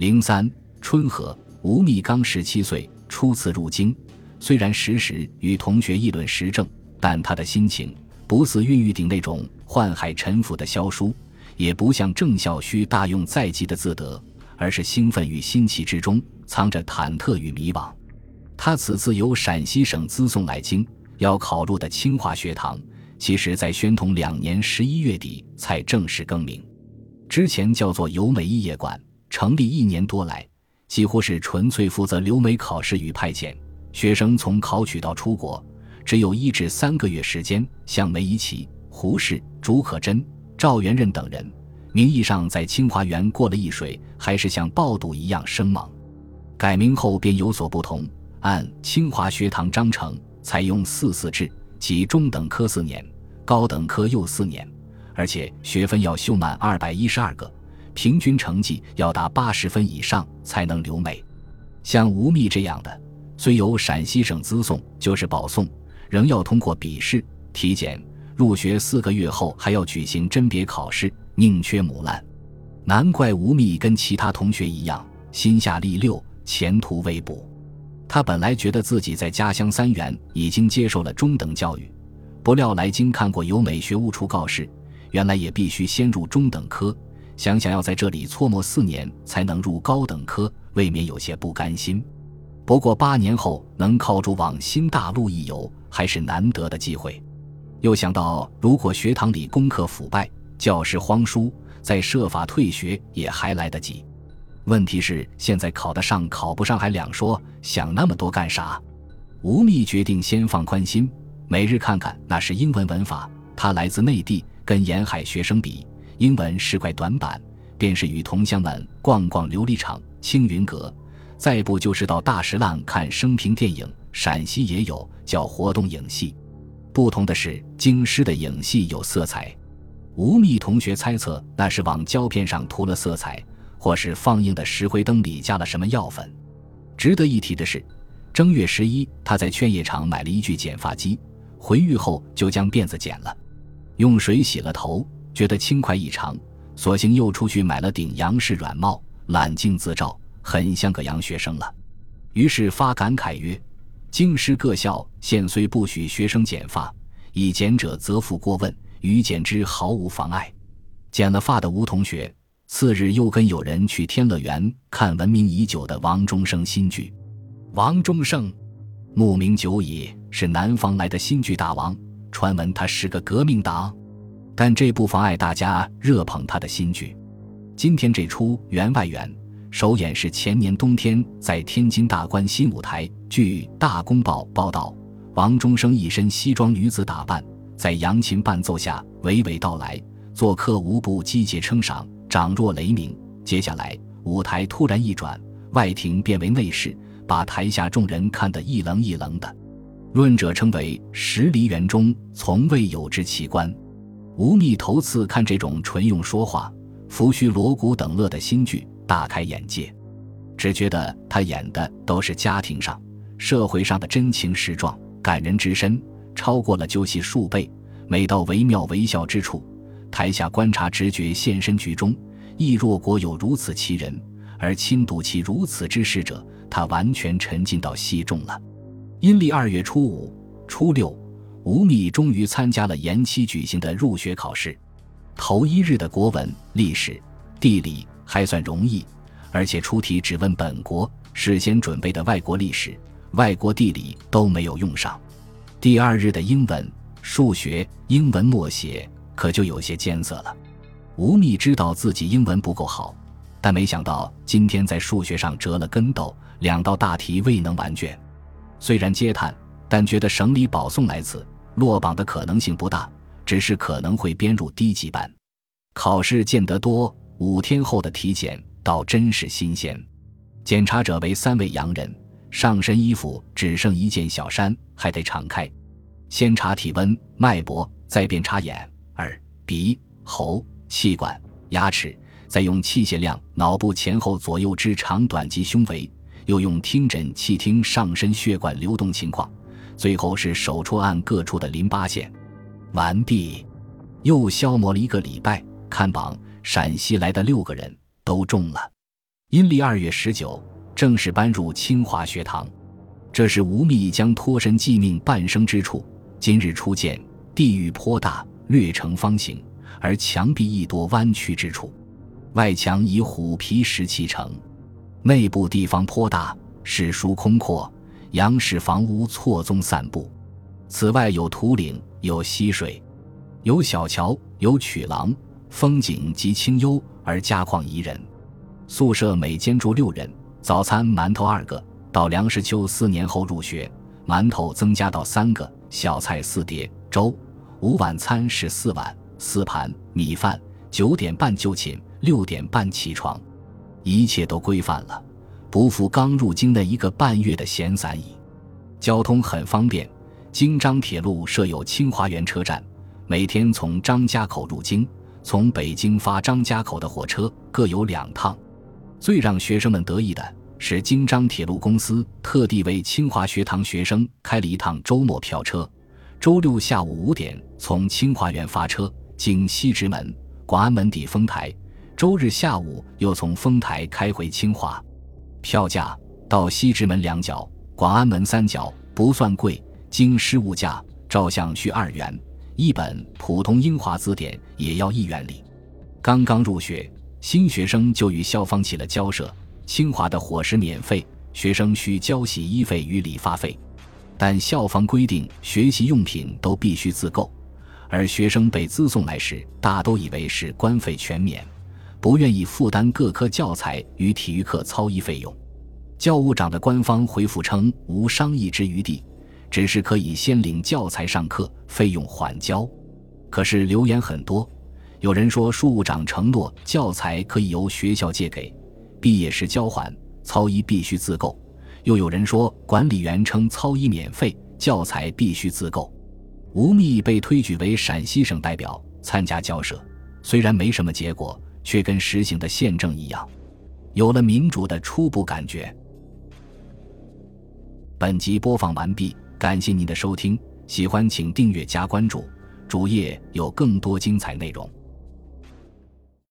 零三春和，吴密刚十七岁，初次入京。虽然时时与同学议论时政，但他的心情不似孕玉鼎那种宦海沉浮的萧疏，也不像郑孝胥大用在即的自得，而是兴奋与新奇之中藏着忐忑与迷惘。他此次由陕西省资送来京，要考入的清华学堂，其实在宣统两年十一月底才正式更名，之前叫做游美艺业馆。成立一年多来，几乎是纯粹负责留美考试与派遣学生，从考取到出国，只有一至三个月时间。像梅贻琦、胡适、竺可桢、赵元任等人，名义上在清华园过了一水，还是像爆肚一样生猛。改名后便有所不同，按清华学堂章程，采用四四制，即中等科四年，高等科又四年，而且学分要修满二百一十二个。平均成绩要达八十分以上才能留美，像吴宓这样的，虽由陕西省资送，就是保送，仍要通过笔试、体检，入学四个月后还要举行甄别考试，宁缺毋滥。难怪吴宓跟其他同学一样，心下力六，前途未卜。他本来觉得自己在家乡三原已经接受了中等教育，不料来京看过有美学务处告示，原来也必须先入中等科。想想要在这里搓磨四年才能入高等科，未免有些不甘心。不过八年后能靠住往新大陆一游，还是难得的机会。又想到，如果学堂里功课腐败，教师荒疏，再设法退学也还来得及。问题是现在考得上考不上还两说，想那么多干啥？吴宓决定先放宽心，每日看看那是英文文法。他来自内地，跟沿海学生比。英文是块短板，便是与同乡们逛逛琉璃厂、青云阁，再不就是到大石烂看生平电影。陕西也有叫活动影戏，不同的是京师的影戏有色彩。吴宓同学猜测那是往胶片上涂了色彩，或是放映的石灰灯里加了什么药粉。值得一提的是，正月十一他在劝业场买了一具剪发机，回狱后就将辫子剪了，用水洗了头。觉得轻快异常，索性又出去买了顶杨氏软帽，揽镜自照，很像个洋学生了。于是发感慨曰：“京师各校现虽不许学生剪发，以剪者则负过问，于剪之毫无妨碍。”剪了发的吴同学，次日又跟友人去天乐园看闻名已久的王中生新剧。王中生，慕名久矣，是南方来的新剧大王，传闻他是个革命党。但这不妨碍大家热捧他的新剧。今天这出《员外园》首演是前年冬天在天津大观新舞台。据《大公报》报道，王中生一身西装女子打扮，在扬琴伴奏下娓娓道来，做客无不击节称赏，掌若雷鸣。接下来舞台突然一转，外庭变为内室，把台下众人看得一愣一愣的。论者称为十梨园中从未有之奇观。吴宓头次看这种纯用说话、拂须锣鼓等乐的新剧，大开眼界，只觉得他演的都是家庭上、社会上的真情实状，感人之深，超过了旧戏数倍。每到惟妙惟肖之处，台下观察直觉现身局中，亦若果有如此奇人，而亲睹其如此之事者，他完全沉浸到戏中了。阴历二月初五、初六。吴宓终于参加了延期举行的入学考试，头一日的国文、历史、地理还算容易，而且出题只问本国，事先准备的外国历史、外国地理都没有用上。第二日的英文、数学、英文默写可就有些艰涩了。吴宓知道自己英文不够好，但没想到今天在数学上折了跟斗，两道大题未能完卷，虽然嗟叹。但觉得省里保送来此，落榜的可能性不大，只是可能会编入低级班。考试见得多，五天后的体检倒真是新鲜。检查者为三位洋人，上身衣服只剩一件小衫，还得敞开。先查体温、脉搏，再便查眼、耳、鼻、喉、气管、牙齿，再用器械量脑部前后左右之长短及胸围，又用听诊器听上身血管流动情况。最后是手戳按各处的淋巴线，完毕，又消磨了一个礼拜。看榜，陕西来的六个人都中了。阴历二月十九，正式搬入清华学堂。这是吴宓将脱身继命半生之处。今日初见，地域颇大，略呈方形，而墙壁亦多弯曲之处。外墙以虎皮石砌成，内部地方颇大，史书空阔，杨氏房屋错综散布。此外有土岭，有溪水，有小桥，有曲廊，风景极清幽而家况宜人。宿舍每间住六人，早餐馒头二个。到梁实秋四年后入学，馒头增加到三个，小菜四碟，粥。午晚餐是四碗四盘米饭。九点半就寝，六点半起床，一切都规范了，不复刚入京的一个半月的闲散矣。交通很方便，京张铁路设有清华园车站，每天从张家口入京，从北京发张家口的火车各有两趟。最让学生们得意的是，京张铁路公司特地为清华学堂学生开了一趟周末票车，周六下午五点从清华园发车，经西直门、广安门抵丰台，周日下午又从丰台开回清华。票价到西直门两角，广安门三角，不算贵。经失物价，照相需二元，一本普通英华字典也要一元里。刚刚入学。新学生就与校方起了交涉，清华的伙食免费，学生需交洗衣费与理发费，但校方规定学习用品都必须自购，而学生被资送来时，大都以为是官费全免，不愿意负担各科教材与体育课操衣费用。教务长的官方回复称无商议之余地，只是可以先领教材上课，费用缓交。可是留言很多。有人说，书务长承诺教材可以由学校借给，毕业时交还，操衣必须自购。又有人说，管理员称操衣免费，教材必须自购。吴宓被推举为陕西省代表参加交涉，虽然没什么结果，却跟实行的宪政一样，有了民主的初步感觉。本集播放完毕，感谢您的收听，喜欢请订阅加关注，主页有更多精彩内容。